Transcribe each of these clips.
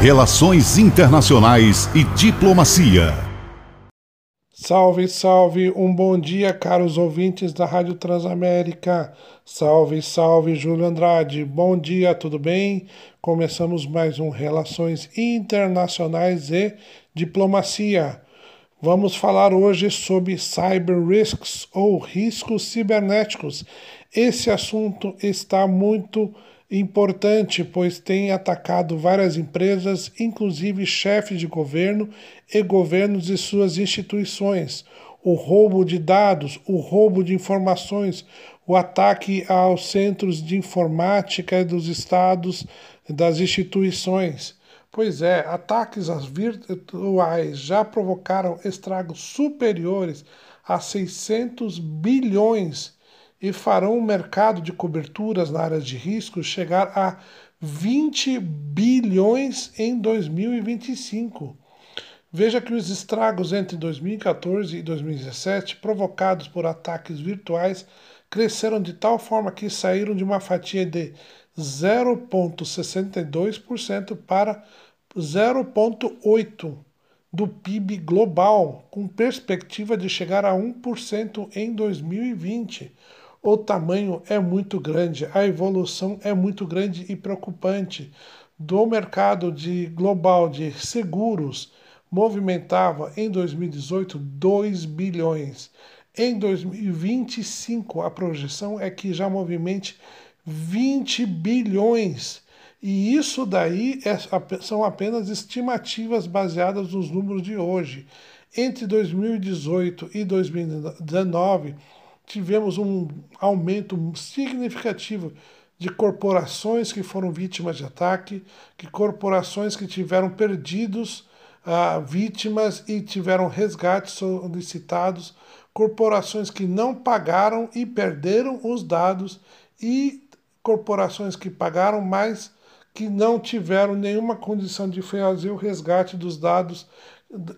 Relações Internacionais e Diplomacia. Salve, salve, um bom dia, caros ouvintes da Rádio Transamérica. Salve, salve, Júlio Andrade. Bom dia, tudo bem? Começamos mais um Relações Internacionais e Diplomacia. Vamos falar hoje sobre cyber risks ou riscos cibernéticos. Esse assunto está muito pois tem atacado várias empresas, inclusive chefes de governo e governos e suas instituições. O roubo de dados, o roubo de informações, o ataque aos centros de informática dos estados, das instituições. Pois é, ataques às virtuais já provocaram estragos superiores a 600 bilhões e farão o mercado de coberturas na área de risco chegar a 20 bilhões em 2025. Veja que os estragos entre 2014 e 2017 provocados por ataques virtuais cresceram de tal forma que saíram de uma fatia de 0,62% para 0,8% do PIB global, com perspectiva de chegar a 1% em 2020 o tamanho é muito grande, a evolução é muito grande e preocupante. Do mercado de global de seguros movimentava em 2018 2 bilhões. Em 2025 a projeção é que já movimente 20 bilhões. E isso daí é, são apenas estimativas baseadas nos números de hoje. Entre 2018 e 2019, tivemos um aumento significativo de corporações que foram vítimas de ataque, que corporações que tiveram perdidos ah, vítimas e tiveram resgates solicitados, corporações que não pagaram e perderam os dados e corporações que pagaram, mas que não tiveram nenhuma condição de fazer o resgate dos dados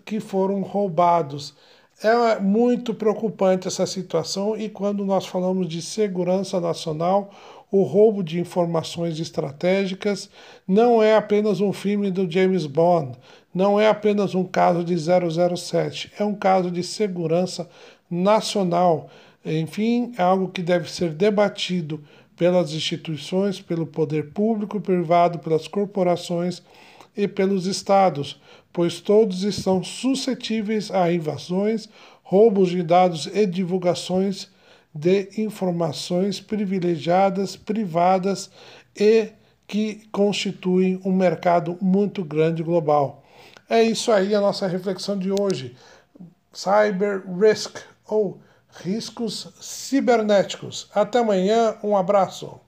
que foram roubados. É muito preocupante essa situação e quando nós falamos de segurança nacional, o roubo de informações estratégicas não é apenas um filme do James Bond, não é apenas um caso de 007, é um caso de segurança nacional. Enfim, é algo que deve ser debatido pelas instituições, pelo poder público, privado, pelas corporações e pelos estados, pois todos estão suscetíveis a invasões, roubos de dados e divulgações de informações privilegiadas, privadas e que constituem um mercado muito grande global. É isso aí a nossa reflexão de hoje. Cyber Risk ou riscos cibernéticos. Até amanhã, um abraço.